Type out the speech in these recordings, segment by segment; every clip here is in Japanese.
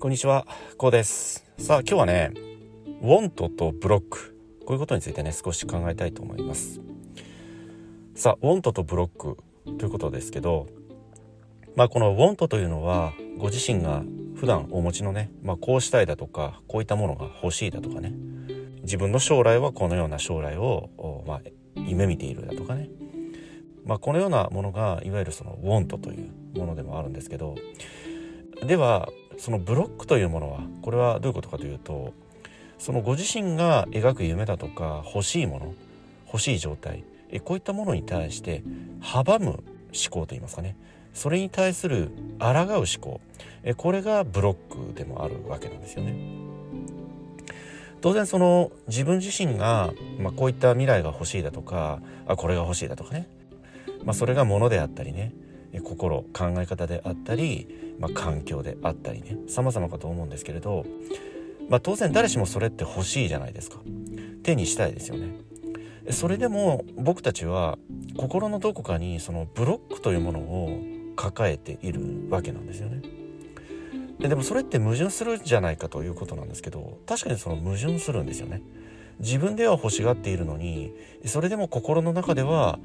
こんにちは、こうです。さあ、今日はね、ウォントとブロック、こういうことについてね、少し考えたいと思います。さあ、ウォントとブロックということですけど、まあ、このウォントというのは、ご自身が普段お持ちのね、まあ、こうしたいだとか、こういったものが欲しいだとかね、自分の将来はこのような将来を、まあ、夢見ているだとかね、まあ、このようなものがいわゆるそのウォントというものでもあるんですけどではそのブロックというものはこれはどういうことかというとそのご自身が描く夢だとか欲しいもの欲しい状態こういったものに対して阻む思考といいますかね。それに対する抗う思考これがブロックでもあるわけなんですよね。当然その自分自身が、まあ、こういった未来が欲しいだとかあこれが欲しいだとかね、まあ、それがものであったりね。心考え方であったり、まあ、環境であったりね様々かと思うんですけれど、まあ、当然誰しもそれって欲しいじゃないですか。手にしたいですよね。それでも僕たちは心のどこかにそのブロックというものを抱えているわけなんですよね。ででもそれって矛盾するんじゃないかということなんですけど確かにその矛盾するんですよね。自分では欲しがっているのにそれでも心の中では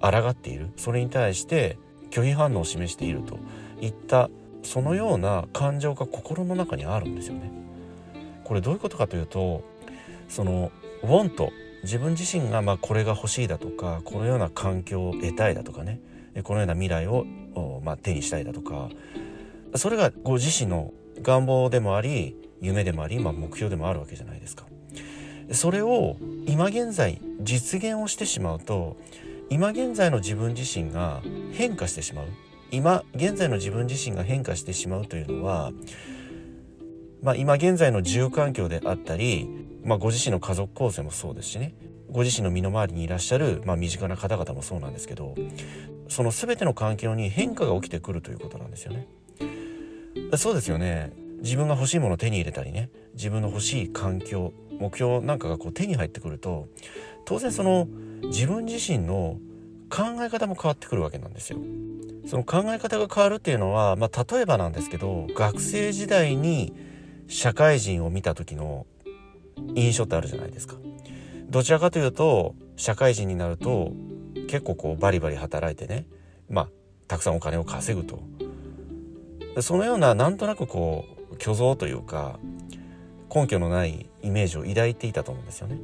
抗っている。それに対して拒否反応を示しているといったそのような感情が心の中にあるんですよね。これどういうことかというとその「want」自分自身がまあこれが欲しいだとかこのような環境を得たいだとかねこのような未来をまあ手にしたいだとかそれがご自身の願望でもあり夢でもあり、まあ、目標でもあるわけじゃないですか。それを今現在実現をしてしまうと今現在の自分自身が変化してしまう。今現在の自分自身が変化してしまうというのは、まあ、今現在の住環境であったり、まあ、ご自身の家族構成もそうですしね。ご自身の身の回りにいらっしゃる、まあ、身近な方々もそうなんですけどその全ての環境に変化が起きてくるということなんですよね。そうですよね。自分が欲しいものを手に入れたりね自分の欲しい環境目標なんかがこう手に入ってくると当然その自分自身の考え方も変わってくるわけなんですよ。その考え方が変わるっていうのは、まあ、例えばなんですけど学生時代に社会人を見た時の印象ってあるじゃないですか。どちらかというと社会人になると結構こうバリバリ働いてねまあたくさんお金を稼ぐとそのようななんとなくこう虚像というか根拠のないイメージを抱いていたと思うんですよね。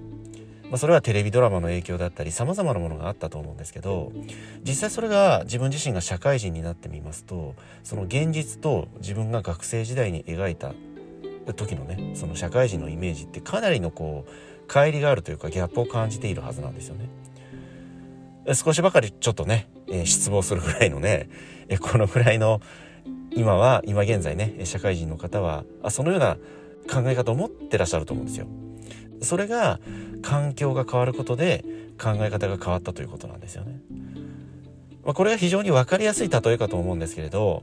まあ、それはテレビドラマの影響だったり様々なものがあったと思うんですけど実際それが自分自身が社会人になってみますとその現実と自分が学生時代に描いた時のねその社会人のイメージってかなりのこう乖離があるというかギャップを感じているはずなんですよね。少しばかりちょっとね、えー、失望するぐらいのね、えこのぐらいの今は今現在ね社会人の方はあそのような考え方を持ってらっしゃると思うんですよ。それが環境が変わることで考え方が変わったということなんですよね。まあ、これは非常に分かりやすい例えかと思うんですけれど、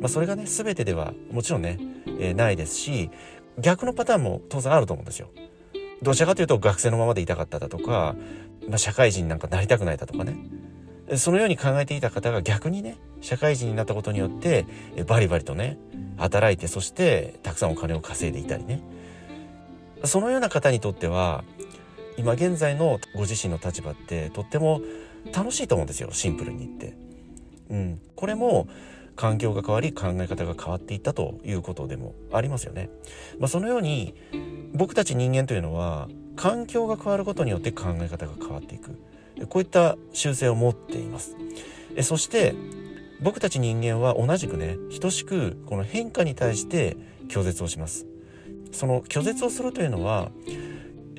まあ、それがね全てではもちろんね、えー、ないですし逆のパターンも当然あると思うんですよ。どちらかというと学生のままでいたかっただとか、まあ、社会人なんかなりたくないだとかねそのように考えていた方が逆にね社会人になったことによってバリバリとね働いてそしてたくさんお金を稼いでいたりねそのような方にとっては今現在のご自身の立場ってとっても楽しいと思うんですよシンプルに言って。うん、これも環境が変わり考え方が変わっていったということでもありますよね。まあ、そのように僕たち人間というのは環境が変わることによって考え方が変わっていくこういった習性を持っています。そして僕たち人間は同じくね等しくこの変化に対して拒絶をします。その拒絶をするというのは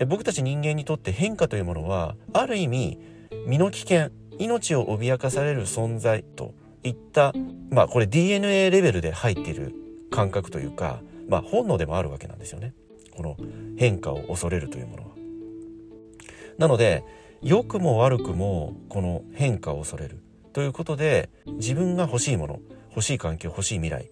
僕たち人間にとって変化というものはある意味身の危険命を脅かされる存在といったまあこれ DNA レベルで入っている感覚というか、まあ、本能でもあるわけなんですよねこの変化を恐れるというものは。なので良くも悪くもこの変化を恐れる。ということで自分が欲しいもの欲しい環境欲しい未来、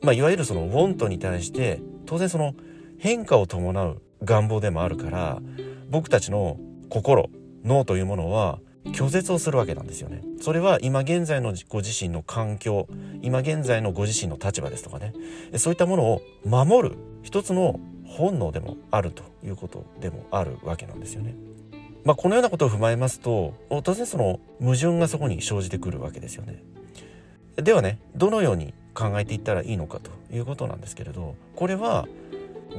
まあ、いわゆるそのウォントに対して当然その変化を伴う願望でもあるから僕たちの心脳というものは拒絶をするわけなんですよね。それは今現在のご自身の環境今現在のご自身の立場ですとかね。そういったものを守る一つの本能でもあるということでもあるわけなんですよね。まあ、このようなことを踏まえますと当然その矛盾がそこに生じてくるわけですよね。ではねどのように考えていったらいいのかということなんですけれどこれは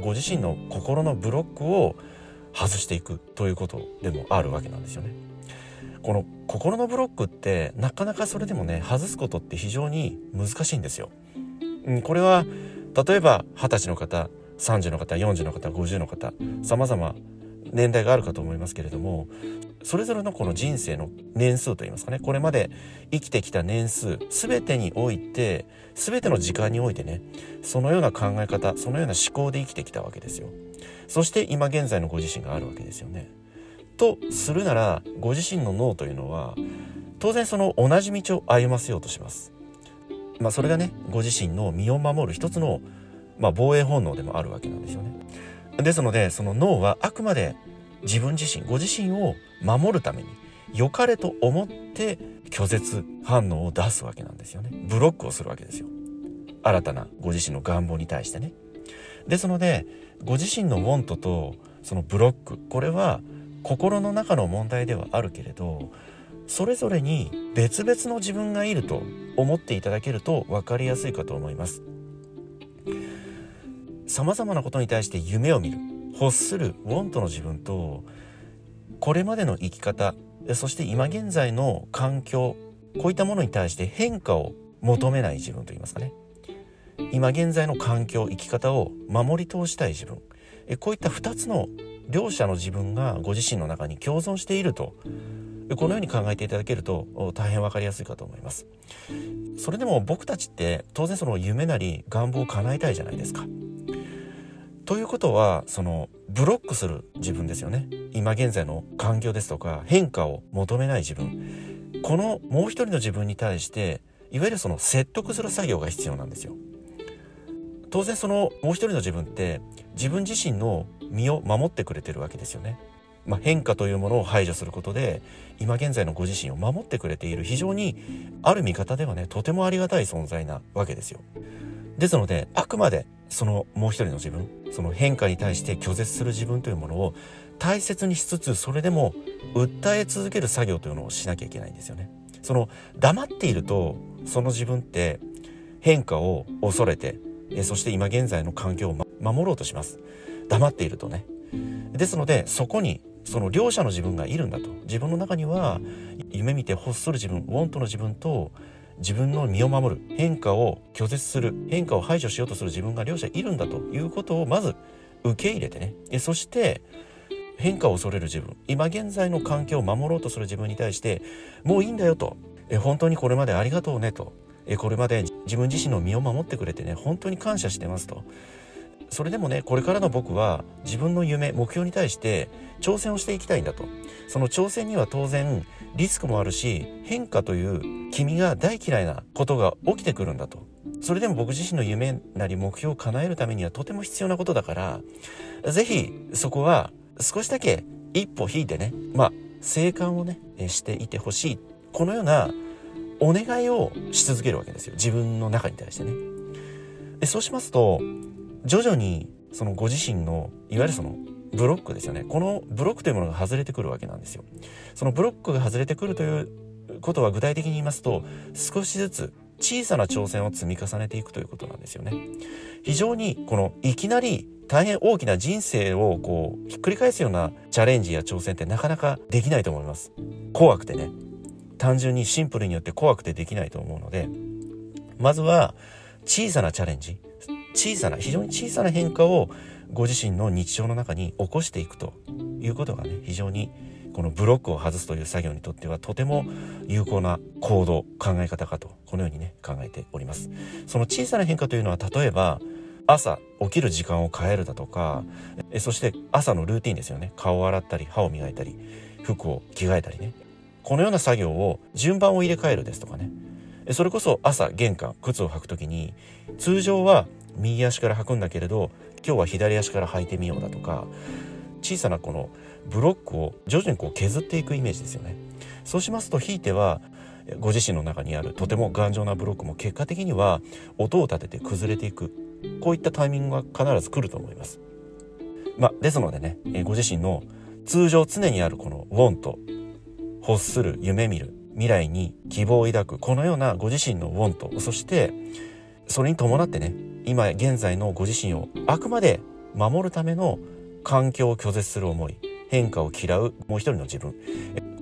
ご自身の心のブロックを外していくということでもあるわけなんですよね。この心のブロックってなかなかそれでもね外すことって非常に難しいんですよ。これは例えば二十歳の方30の方40の方50の方様々年代があるかと思いますけれどもそれぞれのこの人生の年数といいますかねこれまで生きてきた年数全てにおいて全ての時間においてねそのような考え方そのような思考で生きてきたわけですよ。そして今現在のご自身があるわけですよね。とするならご自身の脳というのは当然その同じ道を歩ませようとします。まあそれがねご自身の身を守る一つのまあ、防衛本能でもあるわけなんですよね。ですのでその脳はあくまで自分自身ご自身を守るために良かれと思って拒絶反応を出すわけなんですよね。ブロックをするわけですよ。新たなご自身の願望に対してね。ですのでご自身のウォントとそのブロックこれは心の中の問題ではあるけれどそれぞれに別々の自分がいると思っていただけると分かりやすいかと思います。さまざまなことに対して夢を見る欲するウォントの自分とこれまでの生き方そして今現在の環境こういったものに対して変化を求めない自分といいますかね。今現在の環境生き方を守り通したい自分。こういった2つの両者の自分がご自身の中に共存しているとこのように考えていただけると大変分かりやすいかと思います。それでも僕たちって当然その夢なり願望を叶えたいじゃないですか。ということはそのブロックする自分ですよね。今現在の環境ですとか変化を求めない自分。このもう一人の自分に対していわゆるその説得する作業が必要なんですよ。当然そのもう一人の自分って自分自身の身を守ってくれてるわけですよね。まあ、変化というものを排除することで今現在のご自身を守ってくれている非常にある見方ではねとてもありがたい存在なわけですよ。ですのであくまでそのもう一人の自分その変化に対して拒絶する自分というものを大切にしつつそれでも訴え続ける作業というのをしなきゃいけないんですよね。その黙っているとその自分って変化を恐れてそして今現在の環境を、守ろうとします。黙っているとね。ですのでそこにその両者の自分がいるんだと。自分の中には夢見て欲する自分ウォントの自分と自分の身を守る変化を拒絶する変化を排除しようとする自分が両者いるんだということをまず受け入れてね。そして変化を恐れる自分。今現在の環境を守ろうとする自分に対してもういいんだよと。え本当にこれまでありがとうねと。えこれまで自分自身の身を守ってくれてね本当に感謝してますと。それでもねこれからの僕は自分の夢目標に対して挑戦をしていきたいんだと。その挑戦には当然リスクもあるし変化という君が大嫌いなことが起きてくるんだと。それでも僕自身の夢なり目標を叶えるためにはとても必要なことだから是非そこは少しだけ一歩引いてねまあ生還をねしていてほしい。このようなお願いをし続けるわけですよ。自分の中に対してね。でそうしますと徐々にそのご自身のいわゆるそのブロックですよね。このブロックというものが外れてくるわけなんですよ。そのブロックが外れてくるということは具体的に言いますと少しずつ小さな挑戦を積み重ねていくということなんですよね。非常にこのいきなり大変大きな人生をこうひっくり返すようなチャレンジや挑戦ってなかなかできないと思います。怖くてね。単純にシンプルによって怖くてできないと思うのでまずは小さなチャレンジ。小さな非常に小さな変化をご自身の日常の中に起こしていくということがね非常にこのブロックを外すという作業にとってはとても有効な行動考え方かとこのようにね考えております。その小さな変化というのは例えば朝起きる時間を変えるだとかそして朝のルーティンですよね。顔を洗ったり歯を磨いたり服を着替えたりね。このような作業を順番を入れ替えるですとかね。それこそ朝玄関靴を履く時に通常は右足から履くんだけれど今日は左足から履いてみようだとか小さなこのブロックを徐々にこう削っていくイメージですよねそうしますとひいてはご自身の中にあるとても頑丈なブロックも結果的には音を立てて崩れていくこういったタイミングが必ず来ると思います。まあ、ですのでねご自身の通常常にあるこの「ウォント」欲する夢見る未来に希望を抱くこのようなご自身のウォントそしてそれに伴ってね今現在のご自身をあくまで守るための環境を拒絶する思い変化を嫌うもう一人の自分。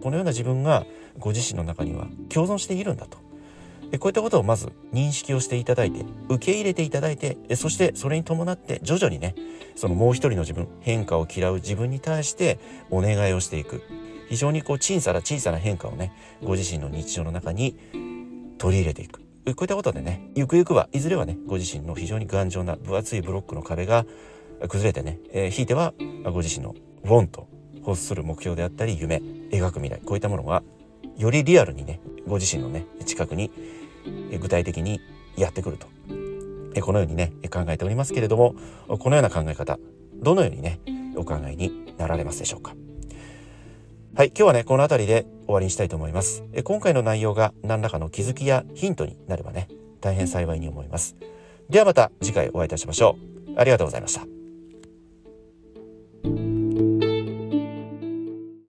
このような自分がご自身の中には共存しているんだと。こういったことをまず認識をしていただいて受け入れていただいてそしてそれに伴って徐々にねそのもう一人の自分変化を嫌う自分に対してお願いをしていく。非常にこう小さな小さな変化をねご自身の日常の中に取り入れていく。こういったことでねゆくゆくはいずれはねご自身の非常に頑丈な分厚いブロックの壁が崩れてね、えー、ひいてはご自身のウォンと欲する目標であったり夢描く未来こういったものがよりリアルにねご自身のね近くに具体的にやってくると。このようにね考えておりますけれどもこのような考え方どのようにねお考えになられますでしょうか？はい今日はねこの辺りで終わりにしたいと思います。え今回の内容が何らかの気づきやヒントになればね大変幸いに思います。ではまた次回お会いいたしましょう。ありがとうございました。